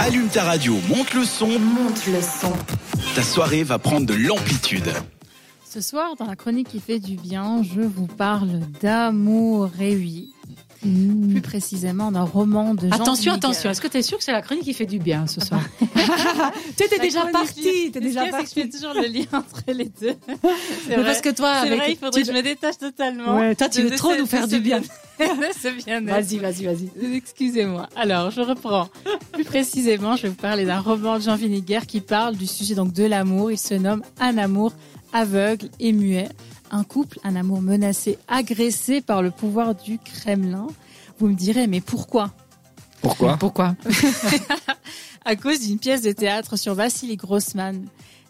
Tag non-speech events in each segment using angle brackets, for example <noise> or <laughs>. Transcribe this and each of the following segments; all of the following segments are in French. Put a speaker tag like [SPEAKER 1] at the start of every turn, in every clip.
[SPEAKER 1] Allume ta radio, monte le son,
[SPEAKER 2] Monte le son.
[SPEAKER 1] ta soirée va prendre de l'amplitude.
[SPEAKER 3] Ce soir, dans la chronique qui fait du bien, je vous parle d'amour réuni. Plus précisément d'un roman de Jean
[SPEAKER 4] Attention, attention. Est-ce que tu es sûr que c'est la chronique qui fait du bien ce soir <laughs> Tu étais déjà parti.
[SPEAKER 3] Le
[SPEAKER 4] déjà
[SPEAKER 3] pire, c'est que
[SPEAKER 4] parti.
[SPEAKER 3] je fais toujours le lien entre les deux. C'est
[SPEAKER 4] parce que toi, avec,
[SPEAKER 3] vrai, il faudrait
[SPEAKER 4] tu-
[SPEAKER 3] que je me détache totalement.
[SPEAKER 4] Ouais, toi, tu
[SPEAKER 3] de-
[SPEAKER 4] veux
[SPEAKER 3] de
[SPEAKER 4] trop nous faire du bien. <laughs>
[SPEAKER 3] de ce bien-être.
[SPEAKER 4] Vas-y, vas-y, vas-y.
[SPEAKER 3] Excusez-moi. Alors, je reprends. Plus précisément, je vais vous parler d'un roman de Jean Vineguer qui parle du sujet donc de l'amour. Il se nomme Un amour aveugle et muet. Un couple, un amour menacé, agressé par le pouvoir du Kremlin. Vous me direz, mais pourquoi?
[SPEAKER 5] Pourquoi?
[SPEAKER 4] Pourquoi? <laughs> <laughs>
[SPEAKER 3] À cause d'une pièce de théâtre sur Vassili Grossman.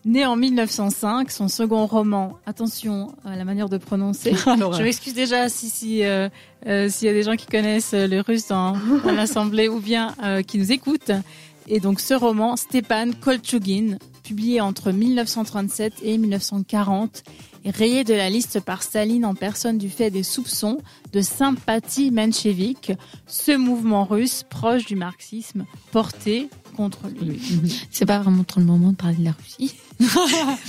[SPEAKER 3] Né en 1905, son second roman, attention à la manière de prononcer, <laughs>
[SPEAKER 4] Alors,
[SPEAKER 3] Je m'excuse déjà si si euh, euh, s'il y a des gens qui connaissent euh, le russe dans, dans <laughs> l'assemblée ou bien euh, qui nous écoutent. Et donc ce roman, Stepan Kolchugin, publié entre 1937 et 1940, est rayé de la liste par Staline en personne du fait des soupçons de sympathie menchevique, ce mouvement russe proche du marxisme porté contre lui. <laughs>
[SPEAKER 2] C'est pas vraiment trop le moment de parler de la Russie. <laughs>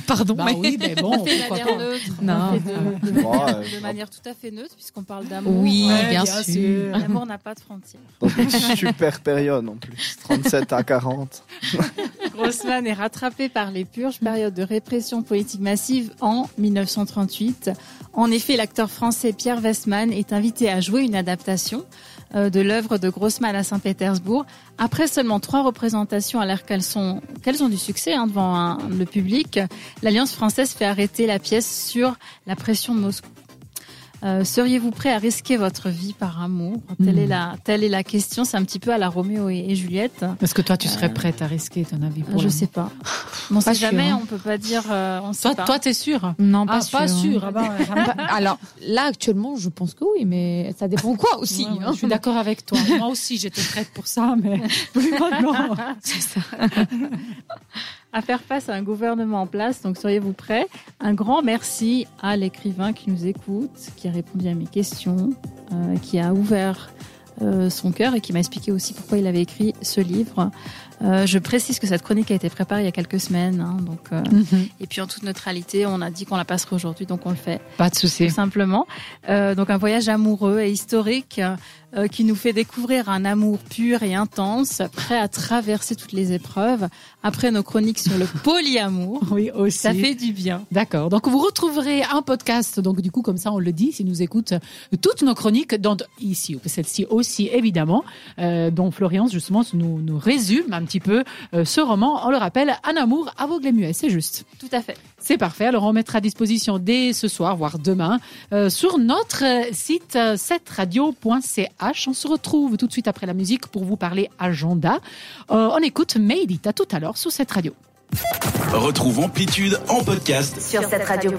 [SPEAKER 4] Pardon.
[SPEAKER 2] Bah
[SPEAKER 4] mais...
[SPEAKER 2] oui, mais bon, <laughs>
[SPEAKER 3] On fait
[SPEAKER 4] pourquoi
[SPEAKER 3] la
[SPEAKER 4] pas.
[SPEAKER 3] neutre, on
[SPEAKER 2] Non.
[SPEAKER 3] de, de-
[SPEAKER 5] Ouais,
[SPEAKER 3] de manière tout à fait neutre puisqu'on parle d'amour.
[SPEAKER 2] Oui,
[SPEAKER 3] Ouais,
[SPEAKER 2] bien, sûr.
[SPEAKER 3] L'amour n'a pas de frontières.
[SPEAKER 5] Dans une super période en plus. 37 à 40.
[SPEAKER 3] Grossman est rattrapé par les purges, période de répression politique massive en 1938. En effet, l'acteur français Pierre Westman est invité à jouer une adaptation euh, de l'œuvre de Grossman à Saint-Pétersbourg. Après seulement trois représentations, alors qu'elles qu'elles ont du succès hein, devant un- le public, l'Alliance française fait arrêter la pièce sur la pression de Moscou. Euh, Seriez-vous prêt à risquer votre vie par amour telle,
[SPEAKER 4] Hmm.
[SPEAKER 3] est la, telle est la question. C'est un petit peu à la Roméo et, et Juliette.
[SPEAKER 4] Est-ce que toi, tu serais prête à risquer ton avis pour
[SPEAKER 3] Je sais pas. <laughs> Bon,
[SPEAKER 2] Pas sûr,
[SPEAKER 3] jamais,
[SPEAKER 2] hein.
[SPEAKER 3] on peut pas dire. euh, on sait
[SPEAKER 4] Toi,
[SPEAKER 3] pas.
[SPEAKER 4] toi, t'es sûr
[SPEAKER 2] Non, pas
[SPEAKER 4] Ah,
[SPEAKER 2] sûr.
[SPEAKER 4] pas
[SPEAKER 2] hein.
[SPEAKER 4] sûr. Ah bah,
[SPEAKER 2] Bah, <laughs> Alors, là, actuellement, je pense que oui, mais ça dépend quoi aussi.
[SPEAKER 4] Ouais, ouais,
[SPEAKER 2] hein.
[SPEAKER 4] Je suis d'accord avec toi. <laughs> Moi aussi, j'étais prête pour ça, mais plus maintenant.
[SPEAKER 2] C'est ça.
[SPEAKER 3] À faire face à un gouvernement en place. Donc, seriez-vous prêts Un grand merci à l'écrivain qui nous écoute, qui a répondu à mes questions, euh, qui a ouvert euh, son cœur et qui m'a expliqué aussi pourquoi il avait écrit ce livre. Euh, je précise que cette chronique a été préparée il y a quelques semaines, hein, donc euh, et puis en toute neutralité, on a dit qu'on la passerait aujourd'hui, donc on le fait.
[SPEAKER 4] Pas de souci.
[SPEAKER 3] tout simplement. Euh, donc un voyage amoureux et historique euh, qui nous fait découvrir un amour pur et intense, prêt à traverser toutes les épreuves. Après nos chroniques sur le <laughs> polyamour,
[SPEAKER 4] Oui, aussi.
[SPEAKER 3] ça fait du bien.
[SPEAKER 4] D'accord. Donc vous retrouverez un podcast. Donc du coup, comme ça, on le dit, s'ils nous écoutent, toutes nos chroniques, dont ici, celle-ci aussi, évidemment, euh, dont Florian justement nous, nous résume un petit peu euh, ce roman. On le rappelle, Un amour aveugle et muet. C'est juste.
[SPEAKER 3] Tout à fait.
[SPEAKER 4] C'est parfait. Alors on mettra à disposition dès ce soir, voire demain, euh, sur notre euh, site euh, 7radio.ch. On se retrouve tout de suite après la musique pour vous parler agenda. Euh, on écoute Made It. À tout à l'heure sur cette radio.
[SPEAKER 1] Retrouve Amplitude en podcast
[SPEAKER 2] Sur cette radio.